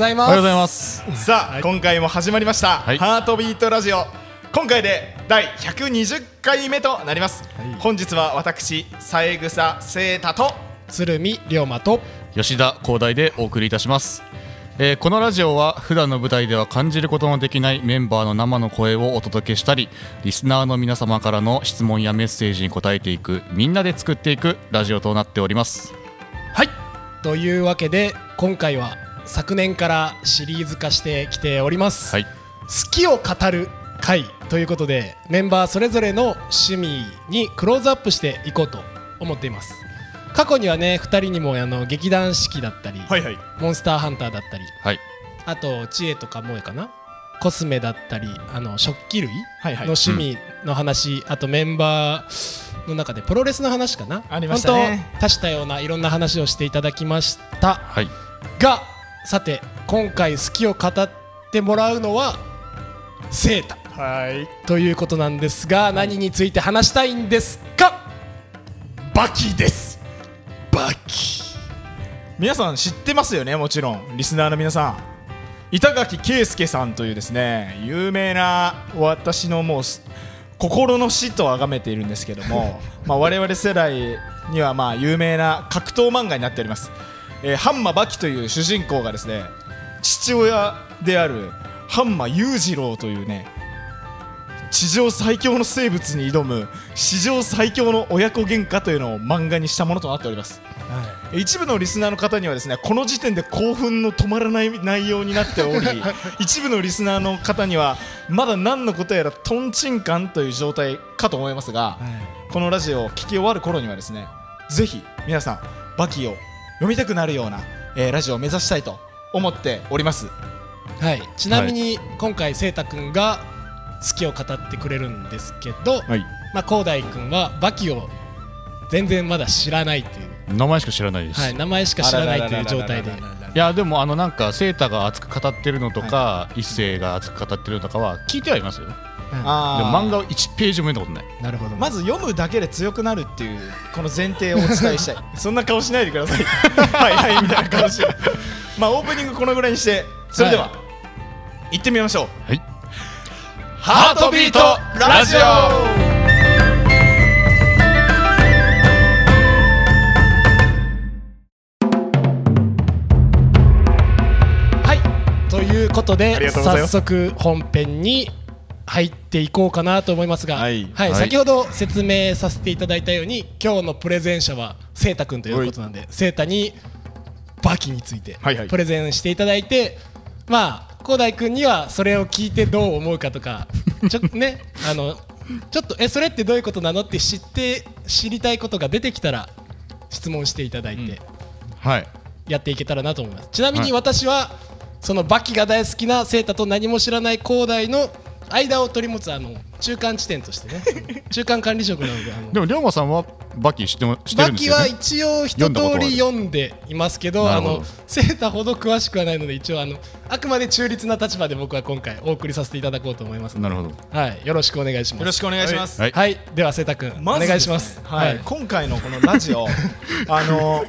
ざいます。おはようございます。さあ、今回も始まりました、はい。ハートビートラジオ。今回で第120回目となります、本日は私三枝聖太と鶴見龍馬と吉田光大でお送りいたします、えーこのラジオは普段の舞台では感じることのできないメンバーの生の声をお届けしたりリスナーの皆様からの質問やメッセージに答えていくみんなで作っていくラジオとなっております。はい。というわけで今回は昨年からシリーズ化してきております、はい。好きを語る会ということでメンバーそれぞれの趣味にクローズアップしていこうと思っています。過去にはね2人にもあの劇団四季だったり、はいはい。モンスターハンターだったりはい。あと知恵とか萌えかな？コスメだったりあの食器類はいはい。の趣味の話、あとメンバーの中でプロレスの話かな？ありましたね。本当多種多様ないろんな話をしていただきました。はい。がさて今回好きを語ってもらうのはセータ。はい。ということなんですが何について話したいんですか？バキです。バキ。皆さん知ってますよね？もちろん。リスナーの皆さん。板垣圭介さんというですね有名な私のもうす心の師と崇めているんですけども まあ我々世代にはまあ有名な格闘漫画になっております、えー、ハンマバキという主人公がですね父親であるハンマ裕次郎というね地上最強の生物に挑む史上最強の親子喧嘩というのを漫画にしたものとなっております。一部のリスナーの方にはですねこの時点で興奮の止まらない内容になっており 一部のリスナーの方にはまだ何のことやらトンチンカンという状態かと思いますがこのラジオを聞き終わる頃にはですねぜひ皆さんバキを読みたくなるような、えーラジオを目指したいと思っております。はい、ちなみに今回セータ君が好きを語ってくれるんですけど、はい。まあ広大君はバキを全然まだ知らないという、名前しか知らないです、はい、名前しか知らないという状態でいやでもあのなんかセータが熱く語ってるのとか、一星が熱く語ってるのとかは聞いてはいますよ。でもあー。漫画を1ページも読んだことない。なるほど。まず読むだけで強くなるっていうこの前提をお伝えしたい。そんな顔しないでください。はいはいみたいな顔して。まあオープニングこのぐらいにしてそれでは、は行ってみましょう。はい。ハートビートラジオことあで早速本編に入っていこうかなと思いますが、はい。はい先ほど説明させていただいたように今日のプレゼン者はセータ君ということなんでセータにバキについてはいはい。プレゼンしていただいて、まあ広大君にはそれを聞いてどう思うかとかちょっとね あのちょっとえそれってどういうことなのって知って知りたいことが出てきたら質問していただいて、はい。やっていけたらなと思います。ちなみにはい。私は、そのバキが大好きなセータと何も知らない広大の間を取り持つあの中間地点としてね。中間管理職なのであの。でも龍馬さんはバキ知っても知ってるバキはんですよね一応一読んだことはある通り読んでいますけどあのセータほど詳しくはないので一応あのあくまで中立な立場で僕は今回お送りさせていただこうと思いますなるほど。はい、よろしくお願いします。よろしくお願いします、はい。はい、ではセータ君、まずお願いします。ですねはい、今回のこのラジオ あの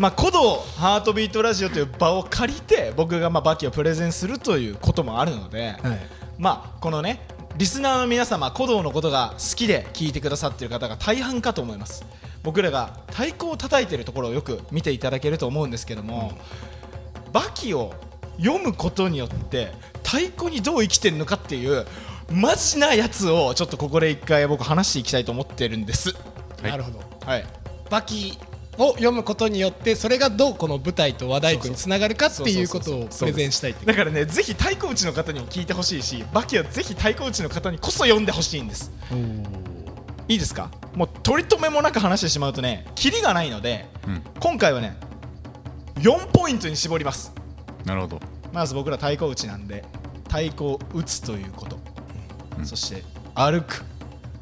まあ古道ハートビートラジオという場を借りて僕がまあバキをプレゼンするということもあるので、はい。まあこのねリスナーの皆様古道のことが好きで聞いてくださっている方が大半かと思います。僕らが太鼓を叩いているところをよく見ていただけると思うんですけども、バキを読むことによって太鼓にどう生きてるのかっていうマジなやつをちょっとここで一回僕話していきたいと思ってるんです。はい。なるほど。はい。バキを読むことによってそれがどうこの舞台と和太鼓につながるかっていうことをプレゼンしたいっていう。だからねぜひ太鼓打ちの方にも聞いてほしいしバキはぜひ太鼓打ちの方にこそ読んでほしいんです。いいですか？もう取り留めもなく話してしまうとねキリがないので、うん。今回はね4ポイントに絞ります。なるほど。まず僕ら太鼓打ちなんで太鼓を打つということ、うん。そして歩く、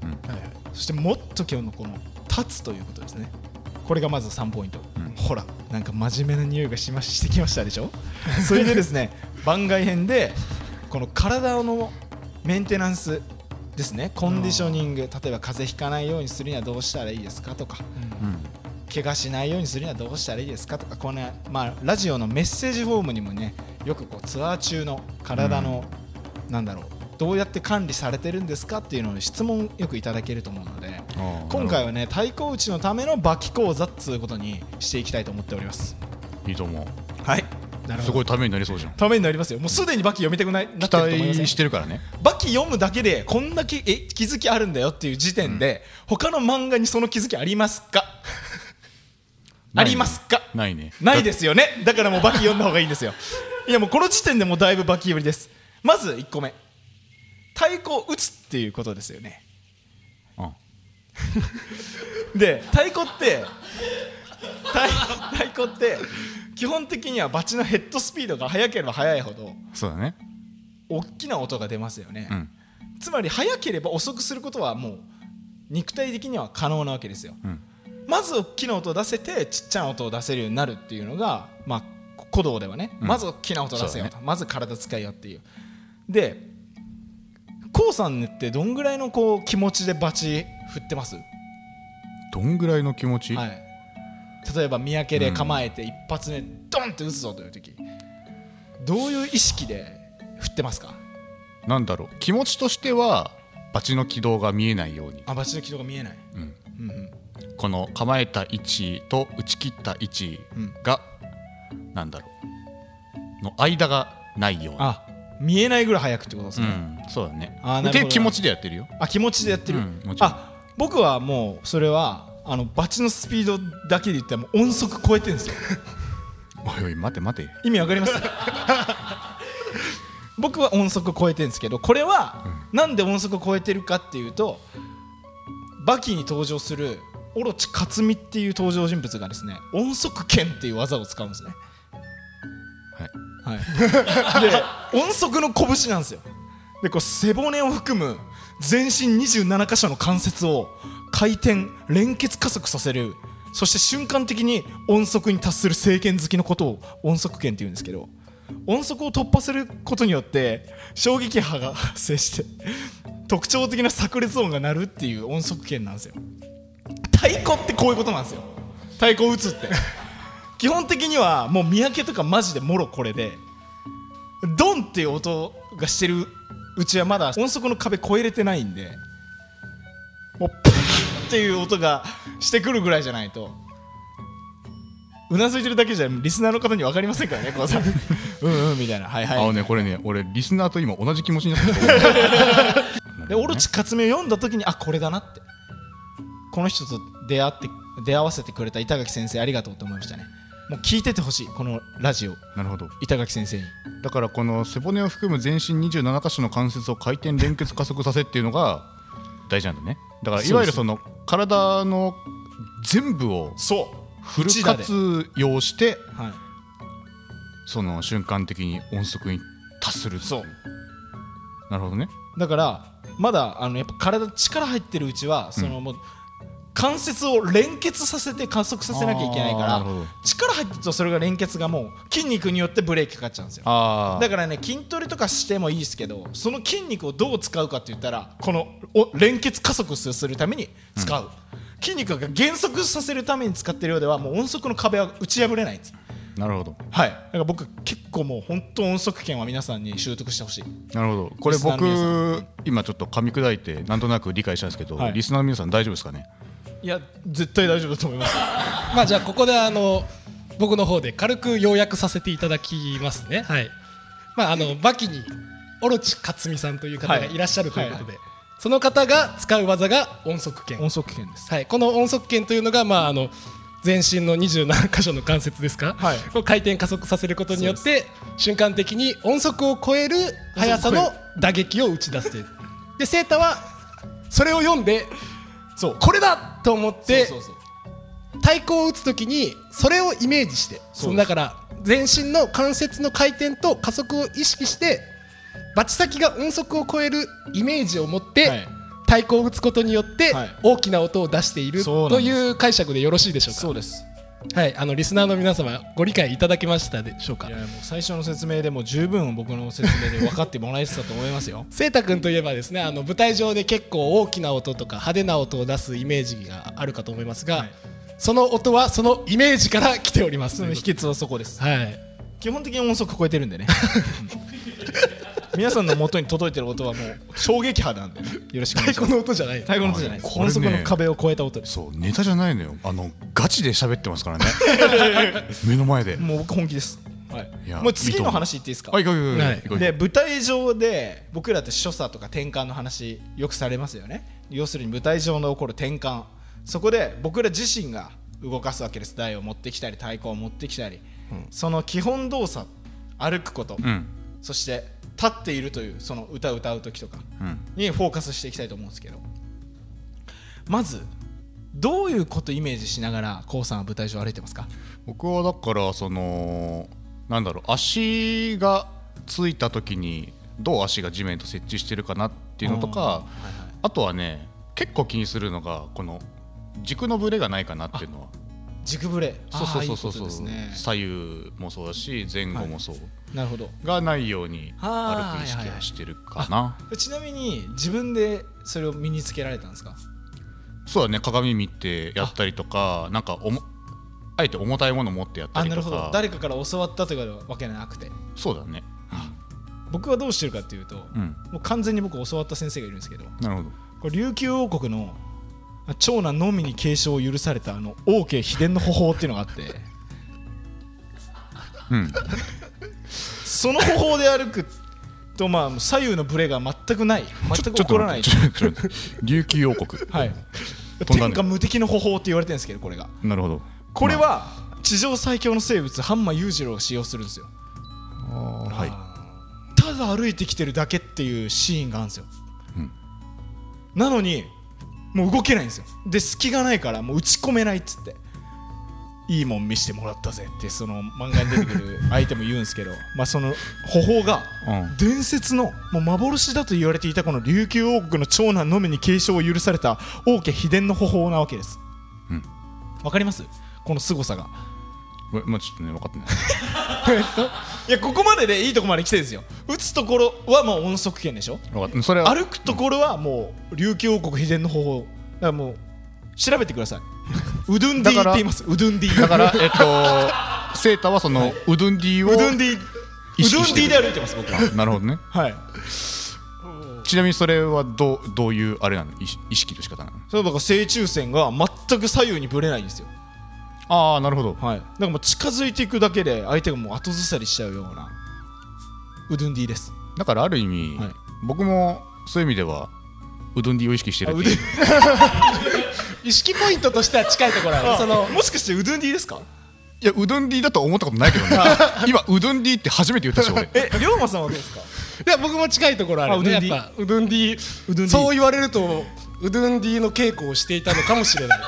うん。はいはい。そしてもっと今日のこの立つということですねこれがまず3ポイント、うん。ほらなんか真面目な匂いがしましてきましたでしょ？それでですね番外編でこの体のメンテナンスですね。コンディショニング。例えば風邪ひかないようにするにはどうしたらいいですかとか。うん。怪我しないようにするにはどうしたらいいですかとか。この、まあ、ラジオのメッセージフォームにもねよくこうツアー中の体の、なんだろうどうやって管理されてるんですかっていうのを質問よくいただけると思うので今回はね太鼓打ちのためのバキ講座っつうことにしていきたいと思っております。いいと思う。はい。なるほど。すごいためになりそうじゃん。ためになりますよ。もうすでにバキ読みたくないなってと思いません待してるからね。バキ読むだけでこんだけえ気づきあるんだよっていう時点で、他の漫画にその気づきありますか？ありますか？ないね。ないですよね。だからもうバキ読んだ方がいいんですよ。いやもうこの時点でもうだいぶバキ寄りです。まず1個目太鼓を打つっていうことですよね。うん。で太鼓って太太鼓って基本的にはバチのヘッドスピードが速ければ速いほどそうだね。大きな音が出ますよね、うん。つまり速ければ遅くすることはもう肉体的には可能なわけですよ、うん。まず大きな音を出せてちっちゃな音を出せるようになるっていうのが、まあ、鼓動ではね、うん。まず大きな音を出せよと、まず体使いよっていう。で k o さんってどんぐらいのこう気持ちでバチ振ってます、どんぐらいの気持ち、はい、例えば三宅で構えて一発目ドンって打つぞという時。どういう意識で振ってますか？なんだろう。気持ちとしてはバチの軌道が見えないように、あバチの軌道が見えない、うん、うんうん。この構えた位置と打ち切った位置うん。が、なんだろう。の間がないように。あ見えないぐらい速くってことですね、うん、そうだね。あーなるほ気持ちでやってるよ。あ気持ちでやってる、あ僕はもうそれはあのバチのスピードだけで言ったらもう音速超えてるんですよ。おいおい待て待て。意味わかります？僕は音速超えてるんですけどこれは、なんで音速超えてるかっていうとバキに登場するオロチ克実っていう登場人物がですね音速剣っていう技を使うんですねはい、で音速の拳なんですよ。でこう背骨を含む全身27箇所の関節を回転連結加速させる。そして瞬間的に音速に達する聖剣好きのことを音速剣って言うんですけど音速を突破することによって衝撃波が発生して特徴的な炸裂音が鳴るっていう音速剣なんですよ。太鼓ってこういうことなんですよ。太鼓を打つって。基本的にはもう三宅とかマジでもろこれでドンっていう音がしてるうちはまだ音速の壁越えれてないんでもうプーっていう音がしてくるぐらいじゃないとうなずいてるだけじゃリスナーの方に分かりませんからねこうさ うんうんみたいな。はいあのはいねこれね俺リスナーと今同じ気持ちになってでオロチ克実を読んだ時にあこれだなって。この人と出会って出会わせてくれた板垣先生ありがとうと思いましたねもう聞いててほしいこのラジオ。なるほど。板垣先生に。だからこの背骨を含む全身27箇所の関節を回転連結加速させっていうのが大事なんだね。だからいわゆるその体の全部をフル活用してはい。その瞬間的に音速に達するそう。なるほどね。だからまだあのやっぱ体力入ってるうちはそのもう関節を連結させて加速させなきゃいけないから力入ってるとそれが連結がもう筋肉によってブレーキかかっちゃうんですよ。あだからね筋トレとかしてもいいですけどその筋肉をどう使うかって言ったらこのお連結加速するために使う、筋肉が減速させるために使ってるようではもう音速の壁は打ち破れないんですなるほど。はい。だから僕結構もう本当音速圏は皆さんに習得してほしい。なるほど。これ僕今ちょっと噛み砕いてなんとなく理解したんですけど、はい。リスナーの皆さん大丈夫ですかね？いや絶対大丈夫だと思います。まあじゃあここであの僕の方で軽く要約させていただきますね。はい。まああのバキにオロチ克実さんという方がい。らっしゃるということで、その方が使う技が音速剣音速圏です。はい、この音速剣というのが、まあ、あの全身の27箇所の関節ですか、はい。を回転加速させることによって瞬間的に音速を超える速さの打撃を打ち出すという。でセータはそれを読んでそう。これだと思って太鼓を打つ時にそれをイメージしてそのだから全身の関節の回転と加速を意識してバチ先が音速を超えるイメージを持って、はい。太鼓を打つことによってはい。大きな音を出しているという解釈でよろしいでしょうか？そうですはい、あのリスナーの皆様ご理解いただけましたでしょうか？いやもう最初の説明でもう十分僕の説明で分かってもらえてたと思いますよ。セイタ君といえばですねあの舞台上で結構大きな音とか派手な音を出すイメージがあるかと思いますが、はい。その音はそのイメージから来ております。その秘訣はそこです。はい。基本的に音速超えてるんでね。うん皆さんの元に届いてる音はもう衝撃波なんでね。よろしくお願いします。太鼓の音じゃない。太鼓の音じゃないこれね。音速の壁を越えた音です。そうネタじゃないのよ。あのガチで喋ってますからね。目の前で。もう僕本気です。はい。いやもう次の話言っていいですか？はいい行こう行こう。で舞台上で僕らって所作とか転換の話よくされますよね。要するに舞台上で起こる転換。そこで僕ら自身が動かすわけです。台を持ってきたり太鼓を持ってきたり、その基本動作歩くこと、うん。そして立っているというその歌を歌う時とかうん。にフォーカスしていきたいと思うんですけど。まずどういうことイメージしながら k o さんは舞台上歩いてますか？僕はだからそのなんだろう足がついた時にどう足が地面と接地してるかなっていうのとかあとはね結構気にするのがこの軸のブレがないかなっていうのは。軸ブレ。そうそうそうそうそう。ね。左右もそうだし前後もそう、なるほど。がないようにあー歩く意識はしてるかな、ちなみに自分でそれを身につけられたんですか？そうだね。鏡見てやったりとかなんかおもあえて重たいもの持ってやったあなるりとかほど。誰かから教わったというわけじゃなくて。そうだね。僕はどうしてるかっていうと、うん。もう完全に僕教わった先生がいるんですけどなるほど。これ琉球王国の長男のみに継承を許されたあの王家秘伝の方法っていうのがあって。うん その方法で歩くとまあ左右のブレが全くない。全く起こらない。琉球王国。はい。天下無敵の方法って言われてるんですけどこれが。なるほど。これは地上最強の生物ハンマー裕次郎が使用するんですよ。はい。ただ歩いてきてるだけっていうシーンがあるんですよ、うん。なのにもう動けないんですよ。で隙がないからもう打ち込めないっつっていいもん見してもらったぜってその漫画に出てくる相手も言うんですけど まあその方法がうん。伝説のもう幻だと言われていたこの琉球王国の長男のみに継承を許された王家秘伝の方法なわけです。うん。わかります？この凄さが。ままあちょっとね分かってない。いやここまででいいとこまで来てるんですよ。打つところはもう音速圏でしょ？それは。歩くところはもう琉球王国秘伝の方法。だからもう調べてくださいうどんディーって言います。うどんディー。だからえっとセータはそのウドゥンディをうどんディー。意うどんディで歩いてます僕は。なるほどね。はい。ちなみにそれはどうどういうあれなの？意識の仕方なの？そうだから正中線が全く左右にぶれないんですよ。ああなるほど。はい。だからもう近づいていくだけで相手がもう後ずさりしちゃうようなうどんディーです。だからある意味、はい。僕もそういう意味ではうどんディを意識してるっていう意識ポイントとしては近いところある。そのもしかしてうどんディーですか？いやうどんディだとは思ったことないけどね。今うどんディって初めて言ったし俺。え龍馬さんはどうですか？いや僕も近いところあるね。やっぱうどんディうどんディそう言われるとうどんディの稽古をしていたのかもしれない。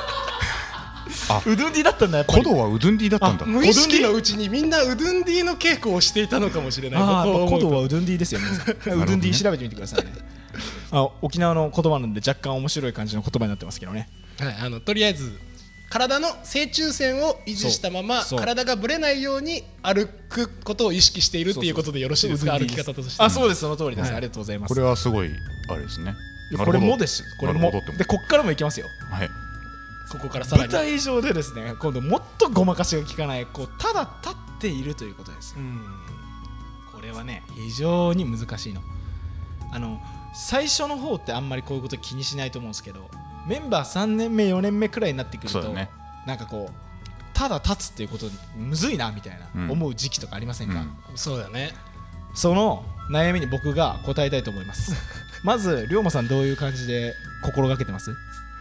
うどんディーだったんだやっぱり。古道はうどんディだったんだ。無意識のうちにみんなうどんディの稽古をしていたのかもしれない。古道はうどんディーですよ、皆。うどんディー調べてみてくださいね。あ沖縄の言葉なんで若干面白い感じの言葉になってますけどね。はい、あのとりあえず体の正中線を維持したまま体がぶれないように歩くことを意識しているっていうことでよろしいですか？歩き方としてあ、そうです、その通りです。はいありがとうございます。これはすごいあれですねこれもです。これも。で、こっからもいきますよ。うはいここからさら舞に台上でですね、今度もっとごまかしが効かない、こうただ立っているということです。うんこれはね、非常に難しいの。あの最初の方ってあんまりこういうこと気にしないと思うんですけど、メンバー3年目、4年目くらいになってくると、そうだね。なんかこう、ただ立つっていうことむずいなみたいな、うん。思う時期とかありませんか、うん。そうだね。その悩みに僕が答えたいと思います。まず龍馬さんどういう感じで心がけてます？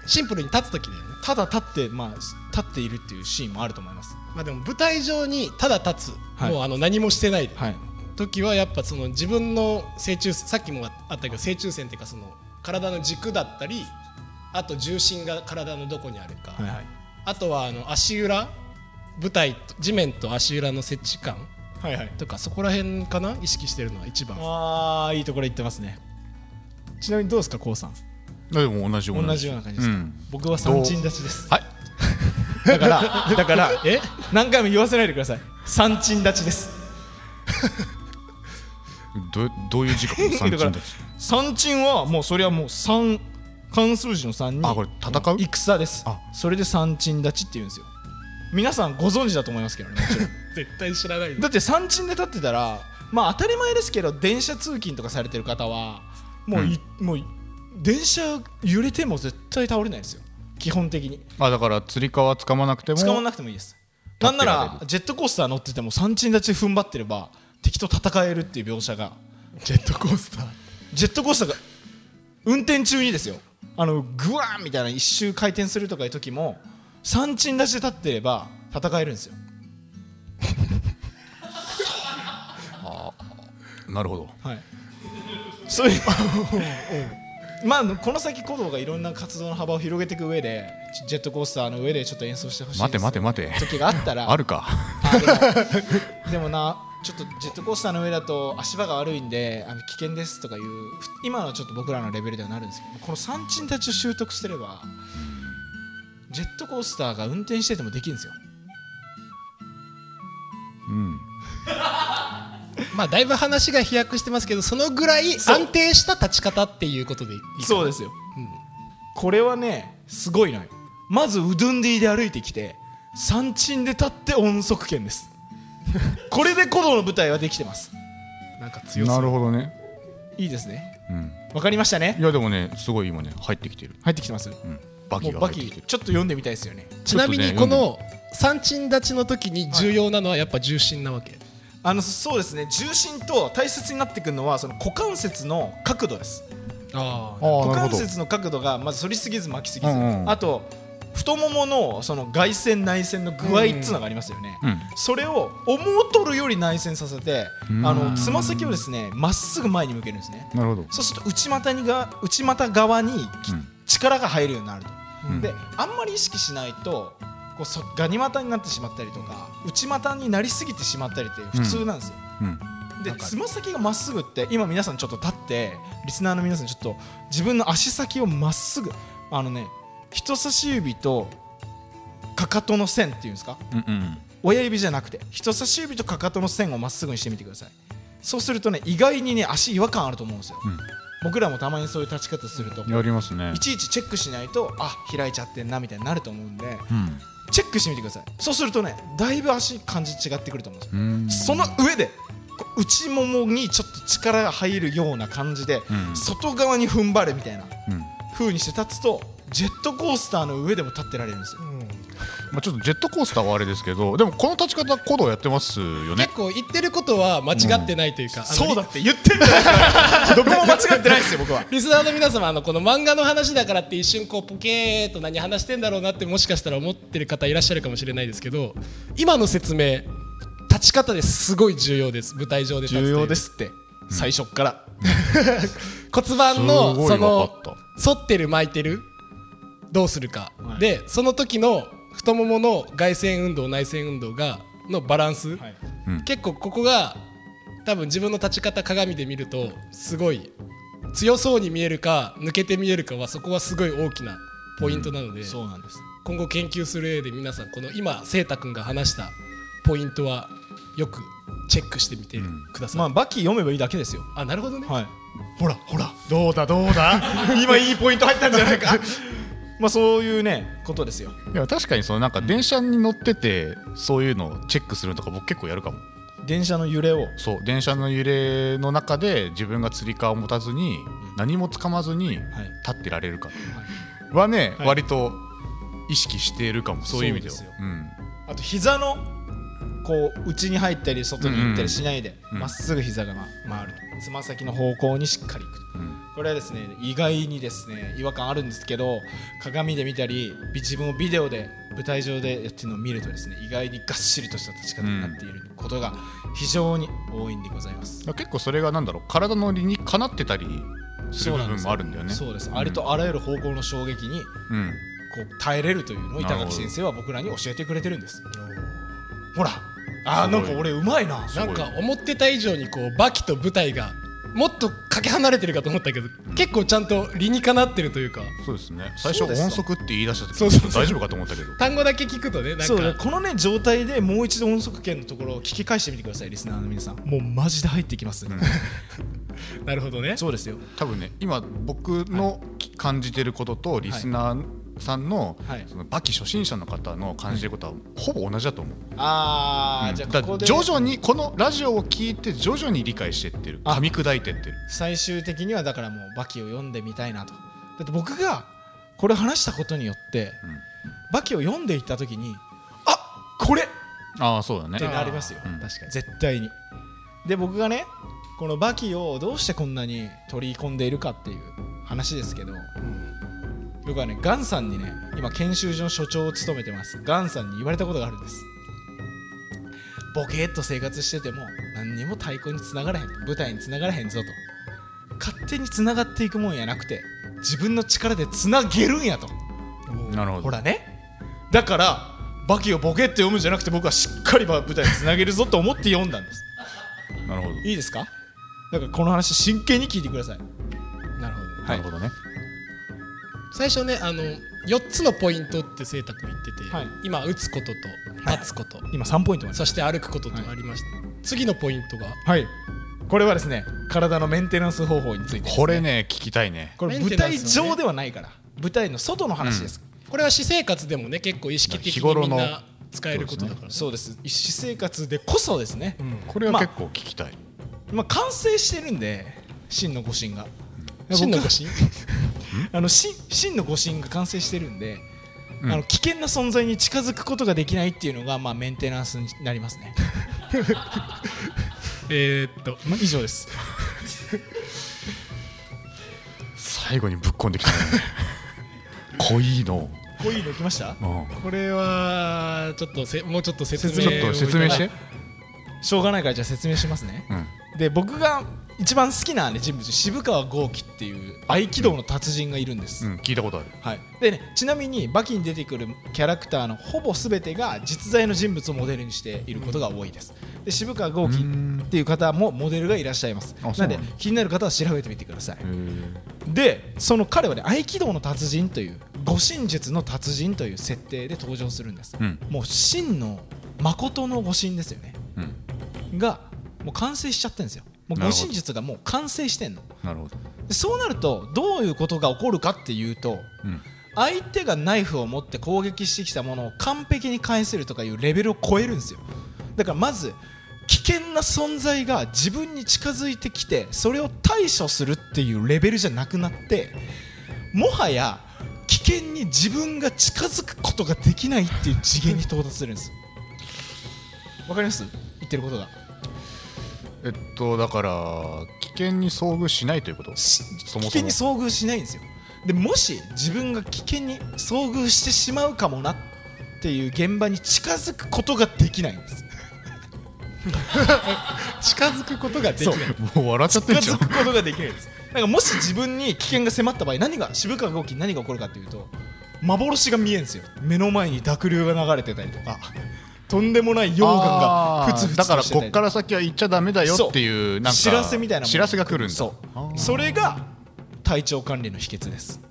シンプルに立つ時だよね。ただ立ってまあ立っているっていうシーンもあると思います。まあでも舞台上にただ立つ、はい。もうあの何もしてないはい。時はやっぱその自分の正中さっきもあったけど正中線っていうかその体の軸だったりあと重心が体のどこにあるか、はいはい。あとはあの足裏舞台と地面と足裏の接地感。はいはい。とかそこら辺かな？意識してるのは一番。ああいいところ行ってますね。ちなみにどうですかこうさん？でも同じ同じような感じですか、うん。僕は三鎮立ちです。はい。だから だからえ？何回も言わせないでください。三鎮立ちです。どどういう時間三鎮だ三鎮はもうそれはもう三漢数字の3にあこれ戦う？戦です。あ。それで三鎮立ちって言うんですよ。皆さんご存知だと思いますけどね。絶対知らない。だって山鎮で立ってたらまあ当たり前ですけど電車通勤とかされてる方はもうい、もう電車揺れても絶対倒れないですよ。基本的に。まあだからつり革つかまなくても使わなくてもいいです。なんならジェットコースター乗ってても山鎮立ち踏ん張ってれば敵と戦えるっていう描写が。ジェットコースター。ジェットコースターが運転中にですよあのグワーンみたいな一周回転するとかいう時も山鎮立ちで立ってれば戦えるんですよ。なるほど。はい。そういう まあこの先鼓動がいろんな活動の幅を広げていく上でジェットコースターの上でちょっと演奏してほしい待て待てて待て。時があったら。あるか。でもなちょっとジェットコースターの上だと足場が悪いんであの危険ですとかいうふ今のはちょっと僕らのレベルではなるんですけどこの山鎮たちを習得すればジェットコースターが運転しててもできるんですよ。うん。まあだいぶ話が飛躍してますけどそのぐらい安定した立ち方っていうことでいいそうですよ、うん。これはねすごいのよ。まずウドゥンディで歩いてきて山鎮で立って音速圏です これで鼓動の舞台はできてます。なんか強そう。なるほどね。いいですね。うん。わかりましたね。いやでもねすごい今ね入ってきてる。入ってきてます。うん。バキもうバキが入ってきてる。ちょっと読んでみたいですよね。ちなみにこの三鎮立ちの時に重要なのはやっぱ重心なわけ、あのそうですね。重心と大切になってくるのはその股関節の角度です。ああー股なるほど。関節の角度がまず反りすぎず巻きすぎず、うんうん。あと太もものその外旋内旋の具合っていうのがありますよね、うん。それを思うとるより内旋させてうん。あのつま先をですねまっすぐ前に向けるんですね。なるほど。そうすると内股にが内股側にきうん。力が入るようになると、うん。であんまり意識しないとこうそガニ股になってしまったりとか内股になりすぎてしまったりって普通なんですよ、うん。でつま先がまっすぐって今皆さんちょっと立ってリスナーの皆さんちょっと自分の足先をまっすぐあのね人差し指とかかとの線っていうんですか？うんうん。親指じゃなくて人差し指とかかとの線をまっすぐにしてみてください。そうするとね意外にね足違和感あると思うんですよ、うん。僕らもたまにそういう立ち方すると。やりますね。いちいちチェックしないとあ開いちゃってんなみたいになると思うんでうん。チェックしてみてください。そうするとねだいぶ足感じ違ってくると思うんですよ。うん。その上で内ももにちょっと力が入るような感じで、うん。外側に踏ん張るみたいなうん。風にして立つとジェットコースターの上でも立ってられるんですよ、まあちょっとジェットコースターはあれですけどでもこの立ち方鼓動やってます。よね結構言ってることは間違ってないというか、あのそうだって言ってんじゃないかな どこも間違ってないですよ僕は。リスナーの皆様あのこの漫画の話だからって一瞬こうポケーっと何話してんだろうなってもしかしたら思ってる方いらっしゃるかもしれないですけど今の説明立ち方ですごい重要です舞台上で。立つという重要ですって、最初っから。骨盤のその反ってる巻いてるどうするか、はい。でその時の太ももの外旋運動内旋運動がのバランス、はい。うん。結構ここが多分自分の立ち方鏡で見るとすごい強そうに見えるか抜けて見えるかはそこはすごい大きなポイントなので、そうなんです。今後研究する上で皆さんこの今せいたくんが話したポイントはよくチェックしてみてください、まあバキ読めばいいだけですよ。あなるほどね、はい。ほらほらどうだどうだ。今いいポイント入ったんじゃないかまあそういうねことですよ。いや確かにそのなんか電車に乗っててそういうのをチェックするのとか僕結構やるかも。電車の揺れを？そう電車の揺れの中で自分がつり革を持たずに何もつかまずに立ってられるか。はね、はい。割と意識しているかも。そういう意味では。そうん。あと膝のこう内に入ったり外に行ったりしないでうん。ま、っすぐ膝が、ま、回るとつま先の方向にしっかりいく。とうん。これはですね意外にですね違和感あるんですけど鏡で見たりビ自分をビデオで舞台上でやってるのを見るとですね意外にがっしりとした立ち方になっていることが非常に多いんでございます、だから結構それがなんだろう体の理にかなってたりする部分もあるんだよね。そうです。ありとあらゆる方向の衝撃にうん。こう耐えれるというのを板垣先生は僕らに教えてくれてるんです。ほらあなんか俺うまいな。ない。んか思ってた以上にこうバキと舞台がもっとかけ離れてるかと思ったけど、結構ちゃんと理にかなってるというか。そうですね。最初音速って言い出した時そうそうそう大丈夫かと思ったけど。単語だけ聞くとねなんそうね。かこのね状態でもう一度音速圏のところを聞き返してみてくださいリスナーの皆さん。もうマジで入ってきます、なるほどね。そうですよ。多分ね今僕の感じてることとリスナーさんの,、はい。そのバキ初心者の方の感じてることはほぼ同じだと思う、あー、うん。だからじゃあ徐々にこのラジオを聞いて徐々に理解してってる。あ。噛み砕いてってる。最終的にはだからもうバキを読んでみたいなと。だって僕がこれ話したことによって、バキを読んでいった時にあこれ！ああそうだね。ってなりますよ、うん。確かに。絶対に。で僕がねこのバキをどうしてこんなに取り込んでいるかっていう話ですけど僕はねガンさんにね今研修所の所長を務めてます。ガンさんに言われたことがあるんです。ボケーっと生活してても何にも太鼓につながらへんと。舞台につながらへんぞと。勝手につながっていくもんやなくて自分の力でつなげるんやと。なるほど。ほらね。だからバキをボケって読むんじゃなくて僕はしっかり舞台につなげるぞと思って読んだんです。なるほど。いいですか？だからこの話真剣に聞いてください。なるほど。なるほどね最初ねあの4つのポイントって清太君言ってて、はい。今打つことと待つこと、今3ポイントそして歩くこととありました、次のポイントがはい。これはですね体のメンテナンス方法についてね。これね聞きたいね。これ舞台上ではないから。舞台の外の話です、これは私生活でもね結構意識的日頃のにみんな使えることだからね。そうです私生活でこそですね、これは結構聞きたい、まあ完成してるんで真の誤信が。僕真の誤信あの真真の誤信が完成してるんで、うん。あの危険な存在に近づくことができないっていうのが、まあ、メンテナンスになりますね、えーっとまあ、以上です。最後にぶっこんできたね。濃いの、こういうのきました？うん。これはちょっとせもうちょっと説明説ちょっと説明して、しょうがないからじゃあ説明しますね。うん、で僕が一番好きな、ね、人物渋川豪樹っていう合気道の達人がいるんです、うん、聞いたことある。はい。でね、ちなみにバキに出てくるキャラクターのほぼ全てが実在の人物をモデルにしていることが多いです。で渋川豪樹っていう方もモデルがいらっしゃいます。なので気になる方は調べてみてください。でその彼はね合気道の達人という護身術の達人という設定で登場するんです、うん。もう真の誠の護身ですよね。うん。がもう完成しちゃってるんですよもう護身術がもう完成してんの。なるほど、でそうなるとどういうことが起こるかっていうとうん、相手がナイフを持って攻撃してきたものを完璧に返せるとかいうレベルを超えるんですよ。だからまず危険な存在が自分に近づいてきてそれを対処するっていうレベルじゃなくなってもはや危険に自分が近づくことができないっていう次元に到達するんです。わかります？言ってることがえっとだから危険に遭遇しないということ？しそもそも危険に遭遇しないんですよ。でもし自分が危険に遭遇してしまうかもなっていう現場に近づくことができないんです。近づくことができない。もう笑っちゃって近んじゃん。づくことができないんです。だからもし自分に危険が迫った場合何が渋川豪樹に何が起こるかというと幻が見えるんですよ。目の前に濁流が流れてたりとかとんでもない溶岩がふつふつとだからこっから先は行っちゃダメだよっていうなんか知らせみたいな知らせが来るんだ。そう。それが体調管理の秘訣です。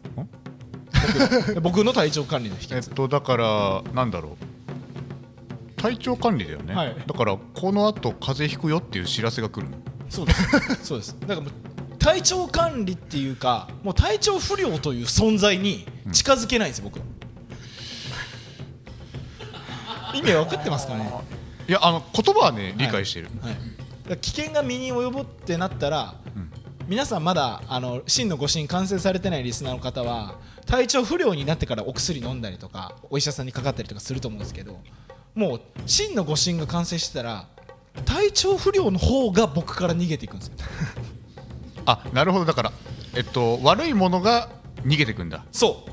僕の体調管理の秘訣。えっとだからなんだろう。体調管理だよね、はい。だからこの後風邪ひくよっていう知らせが来るの。そうです。そうです。だからもう体調管理っていうかもう体調不良という存在に近づけないんですよ、僕は意味分かってますかね？いやあの言葉はね理解してる、はい、だから危険が身に及ぶってなったら、皆さんまだあの真の誤診完成されてないリスナーの方は体調不良になってからお薬飲んだりとかお医者さんにかかったりとかすると思うんですけどもう真の誤診が完成してたら体調不良の方が僕から逃げていくんですよ。あなるほど。だからえっと悪いものが逃げてくんだ。そ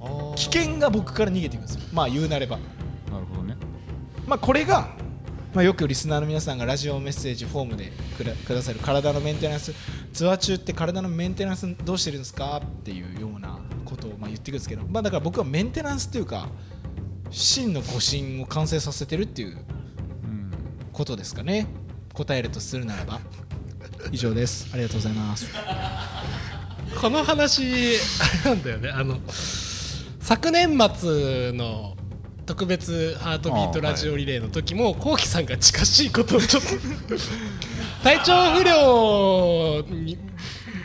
う。危険が僕から逃げていくんですよ。まあ言うなればまあこれが、まあ、よくリスナーの皆さんがラジオメッセージフォームでくださる体のメンテナンスツアー中って体のメンテナンスどうしてるんですかっていうようなことをまあ言ってくるんですけど、まあ、だから僕はメンテナンスっていうか真の誤信を完成させてるっていうことですかね。答えるとするならば。以上です。ありがとうございます。この話あれなんだよね。あの昨年末の特別ハートビートラジオリレーの時もこうきさんが近しいことをちょっと体調不良に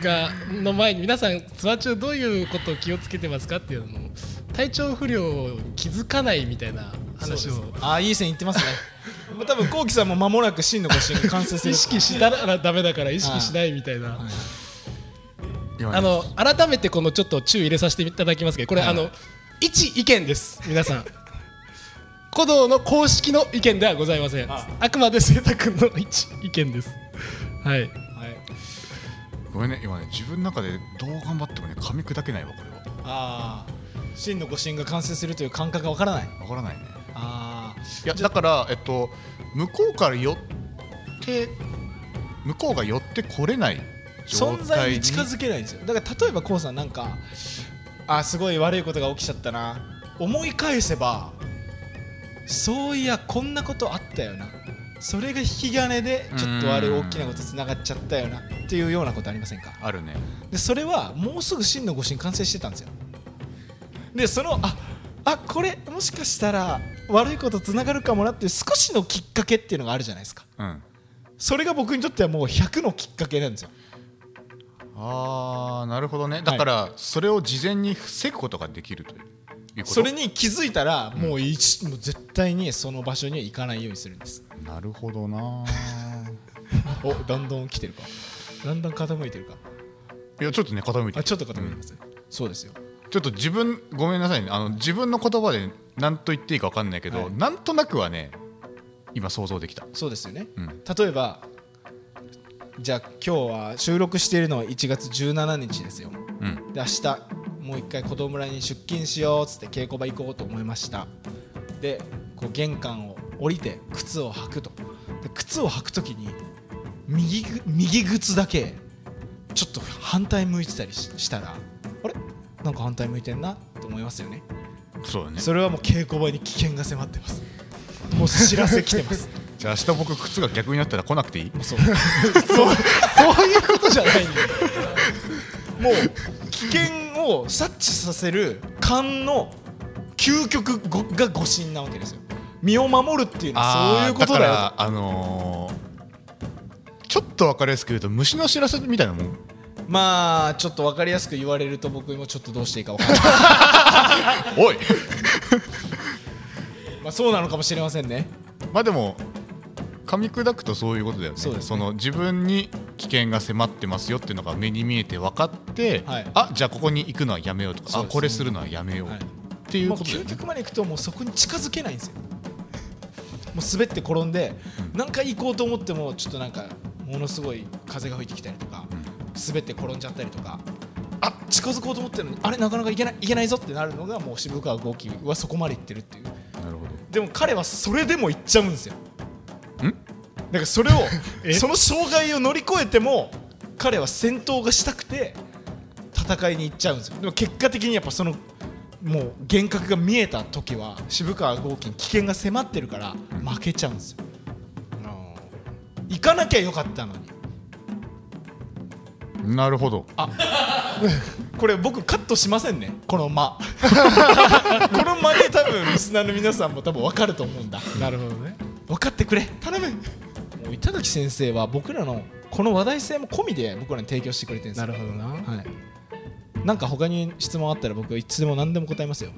がの前に皆さんツアー中どういうことを気をつけてます。かっていうのを体調不良を気づかないみたいな話をああいい線いってますね。多分こうきさんも間もなく真のご神が完成する意識したらダメだから意識しないみたいな。あの改めてこのちょっと注意入れさせていただきますけどこれ、はい。あの一意見です皆さん鼓動の公式の意見ではございません。あ。あくまで清太君の一意見です。はい。はい。ごめんね。今ね自分の中でどう頑張ってもね噛み砕けないわこれは。ああ真のご神が完成するという感覚がわからない。わからないね。ああいやだからえっと向こうから寄って向こうが寄ってこれない状存在態にに近づけないんですよ。だから例えばこうさんなんかあすごい悪いことが起きちゃったな。思い返せばそういやこんなことあったよな。それが引き金でちょっとあれ大きなことつながっちゃったよなっていうようなことありませんか？あるね。でそれはもうすぐ真の御神完成してたんですよ。でそのああこれもしかしたら悪いことつながるかもなっていう少しのきっかけっていうのがあるじゃないですか。うん。それが僕にとってはもう100のきっかけなんですよ。ああなるほどね。だからそれを事前に防ぐことができるという。いうことそれに気づいたらもう一もう絶対にその場所には行かないようにするんです。なるほどな。おだんだん来てるか。だんだん傾いてるか。いやちょっとね傾いてる。あちょっと傾いてます、そうですよ。ちょっと自分ごめんなさいね。あの自分の言葉で何と言っていいか分かんないけど、はい。なんとなくはね今想像できた。そうですよね、うん。例えばじゃあ今日は収録しているのは1月17日ですよ。うん。で明日もう一回子供村に出勤しようっつって稽古場行こうと思いました。でこう玄関を降りて靴を履くと。で靴を履く時に右ぐ右靴だけちょっと反対向いてたりししたらあれ？なんか反対向いてんな？と思いますよね。そうだね。それはもう稽古場に危険が迫ってます。もう知らせ来てます。じゃあ明日僕靴が逆になったら来なくていい？そう。そういうことじゃないんだよ。もう危険を察知させる勘の究極ごが誤信なわけですよ。身を守るっていうのはそういうことだよ。あーからあのーちょっと分かりやすく言うと虫の知らせみたいなもん。まあちょっと分かりやすく言われると僕もちょっとどうしていいか分からない。おい。まあそうなのかもしれませんね。まあでも噛み砕くとそういうことだよね。そね。の自分に危険が迫ってますよっていうのが目に見えて分かって、はい。あじゃあここに行くのはやめようとかそうですあこれするのはやめよう、はい。っていうことだよね。究極まで行くともうそこに近づけないんですよ。もう滑って転んで、何回行こうと思ってもちょっとなんかものすごい風が吹いてきたりとか、滑って転んじゃったりとかあ近づこうと思ってるのにあれなかなかいけないいけないぞってなるのがもう渋川豪樹はそこまで行ってるっていう。なるほど。でも彼はそれでも行っちゃうんですよからそれを その障害を乗り越えても彼は戦闘がしたくて戦いに行っちゃうんですよ。でも結果的にやっぱそのもう幻覚が見えた時は渋川豪樹に危険が迫ってるから負けちゃうんですよ、行かなきゃよかったのに。なるほど。これ僕カットしませんね。この間。この間で多分リスナーの皆さんも多分分かると思うんだ。なるほどね。分かってくれ。頼む板垣先生は僕らのこの話題性も込みで僕らに提供してくれてるんですよ。なるほどな。はい、なんか他に質問あったら僕はいつでも何でも答えますよ。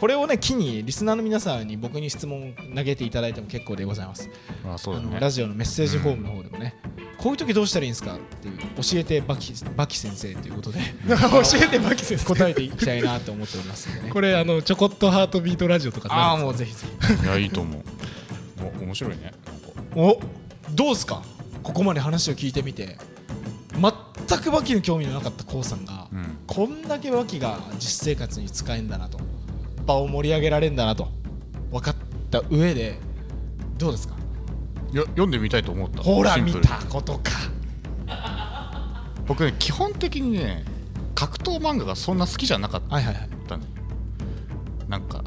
これをね機にリスナーの皆さんに僕に質問投げていただいても結構でございます。ああそうだね。のラジオのメッセージフォームの方でもね、こういう時どうしたらいいんですかっていう教えてバキバキ先生ということで。教えてバキ先生。答えていきたいなと思っておりますんでね。これあのちょこっとハートビートラジオとかああもうぜひぜひ。いやいいと思う。お面白いねおどうですか？ここまで話を聞いてみて。全くバキに興味のなかった k o さんが、うん。こんだけバキが実生活に使えんだなと場を盛り上げられるんだなと分かった上でどうですか？いや読んでみたいと思った。ほら見たことか。僕ね基本的にね格闘漫画がそんな好きじゃなかっはいはいはい。たのなんか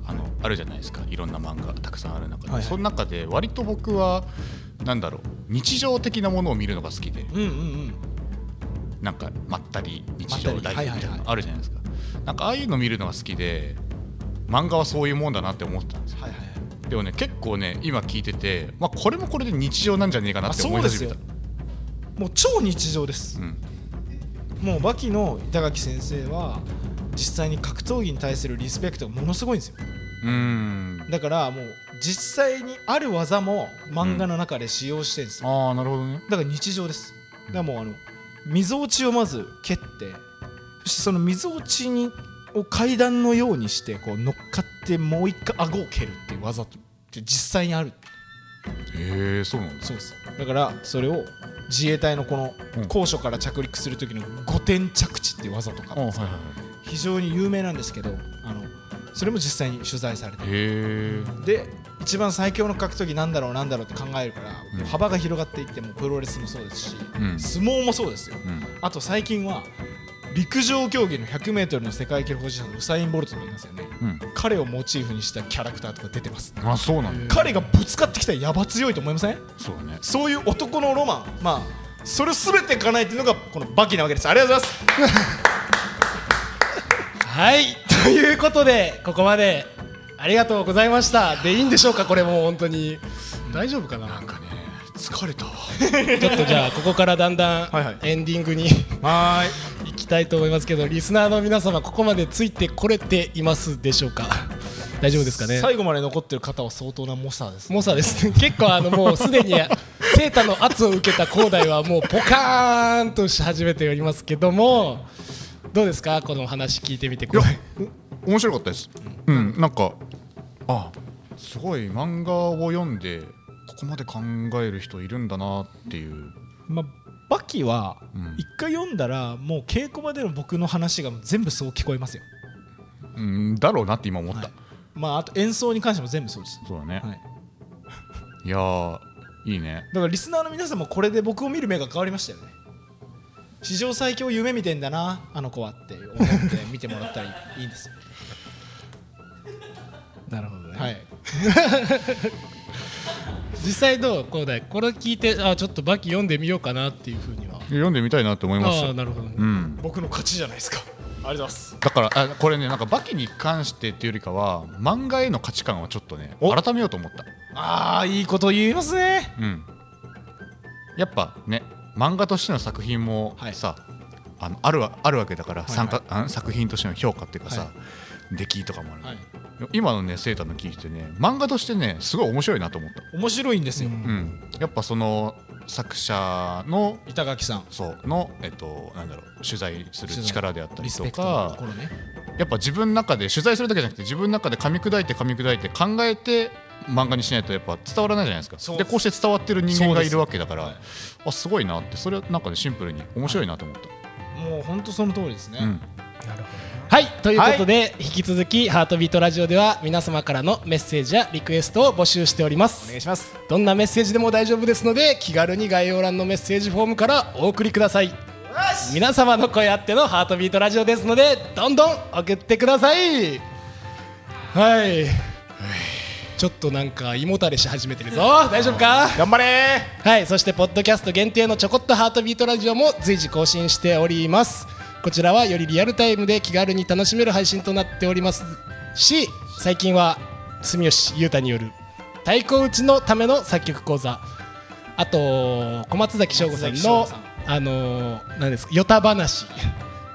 あるじゃないですか。いろんな漫画たくさんある中で、はいはい。その中で割と僕はなんだろう。日常的なものを見るのが好きで。うんうんうん。なんかまったり日常大みたいなはいはいはいのあるじゃないですか。なんかああいうの見るのが好きで漫画はそういうもんだなって思ってたんですよ。はいはいはい。でもね結構ね今聞いてて、まあ、これもこれで日常なんじゃねえかなあってそうですよ。思い始めた。もう超日常です、うん。もうバキの板垣先生は実際に格闘技に対するリスペクトがものすごいんですよだからもう実際にある技も漫画の中で使用してるんですよ、ああなるほどね。だから日常です。だからもうあの溝落ちをまず蹴ってそしてその溝落ちにを階段のようにしてこう乗っかってもう一回顎を蹴るっていう技って実際にある。へえそうなんだ。そうです。だからそれを自衛隊のこのうん高所から着陸する時の5点着地っていう技とか。非常に有名なんですけどあのそれも実際に取材されて。で一番最強の格闘技なんだろうなんだろうって考えるから、うん。幅が広がっていってもプロレスもそうですし、うん。相撲もそうですよ。うん。あと最近は陸上競技の 100m の世界記録保持者のウサイン・ボルトがいますよね。うん。彼をモチーフにしたキャラクターとか出てます。あそうなんだ。彼がぶつかってきたらやば強いと思いません？そうだね。そういう男のロマン。まあそれを全て叶えてるのがこのバキなわけです。ありがとうございます。はい。ということでここまでありがとうございました。でいいんでしょうか？これもう本当に。大丈夫かな？なんかね疲れたわ。ちょっとじゃあここからだんだはいはい。んエンディングにはーい。行きたいと思いますけどリスナーの皆様ここまでついてこれていますでしょうか？大丈夫ですかね？最後まで残ってる方は相当な猛者です猛者ですね。結構あのもうすでにセータの圧を受けた広大はもうポカーンとし始めておりますけどもどうですか？この話聞いてみて。いやお面白かったです。うん、なんかあすごい漫画を読んでここまで考える人いるんだなっていう。まあ、バキはうん。一回読んだらもう稽古場での僕の話が全部そう聞こえますよ、うんだろうなって今思った、はい。まあ、あと演奏に関しても全部そうです、そうだね、はい、い、やーいいね。だからリスナーの皆さんもこれで僕を見る目が変わりましたよね史上最強夢見てんだなあの子はって思って見てもらったらいいんですよ。なるほどね、はい。実際どう？広大これ聞いてあちょっとバキ読んでみようかなっていうふうには。読んでみたいなって思いましたああなるほどね、うん。僕の勝ちじゃないですか。ありがとうございます。だからあこれねなんかバキに関してっていうよりかは漫画への価値観はちょっとねお。改めようと思った。ああいいこと言いますね。うん。やっぱね漫画としての作品もはい。さ、あのあるわあるわけだから、参加あ作品としての評価っていうかさ、は出来とかもある、はい。今のねセーターの聞いてね漫画としてねすごい面白いなと思った、面白いんですよ、うん。うん、やっぱその作者の板垣さん。そうのえっとなんだろう取材する力であったりとかね。やっぱ自分の中で取材するだけじゃなくて自分の中で噛み砕いて噛み砕いて考えて漫画にしないとやっぱ伝わらないじゃないですか。そうでこうして伝わってる人間がいるわけだから、はいあすごいなって。それはなんかねシンプルに面白いなと思った、もう本当その通りですね、うん。はいということで、引き続きハートビートラジオでは皆様からのメッセージやリクエストを募集しておりまおす願いします。どんなメッセージでも大丈夫ですので気軽に概要欄のメッセージフォームからお送りください。皆様の声あってのハートビートラジオですのでどんどん送ってくださいはいちょっとなんか胃もたれし始めてるぞ。大丈夫か？頑張れ。はいそしてポッドキャスト限定のちょこっとハートビートラジオも随時更新しております。こちらはよりリアルタイムで気軽に楽しめる配信となっております。し最近は住吉裕太による太鼓打ちのための作曲講座。あと小松崎翔吾さんのあのー何ですかよた話。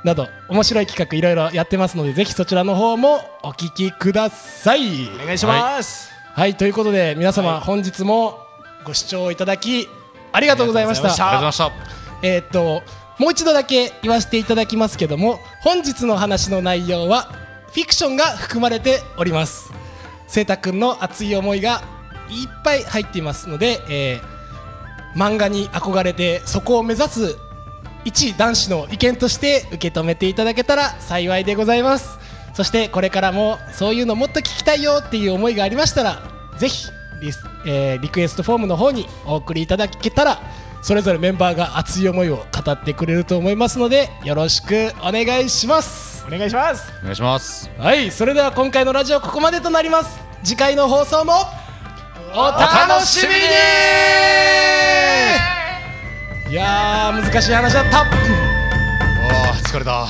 など面白い企画いろいろやってますのでぜひそちらの方もお聞きください。お願いします、はいということで皆様、はい本日もご視聴いただきありがとうございました。ありがとうございました。えーっともう一度だけ言わせていただきますけども本日の話の内容はフィクションが含まれております。聖太くんの熱い思いがいっぱい入っていますので、えー漫画に憧れてそこを目指す一男子の意見として受け止めていただけたら幸いでございますそしてこれからもそういうのもっと聞きたいよっていう思いがありましたらぜひリス、えーリクエストフォームの方にお送りいただけたらそれぞれメンバーが熱い思いを語ってくれると思いますのでよろしくお願いします。お願いします。お願いします。はいそれでは今回のラジオここまでとなります。次回の放送もお楽しみに。いやー難しい話だった。あー疲れた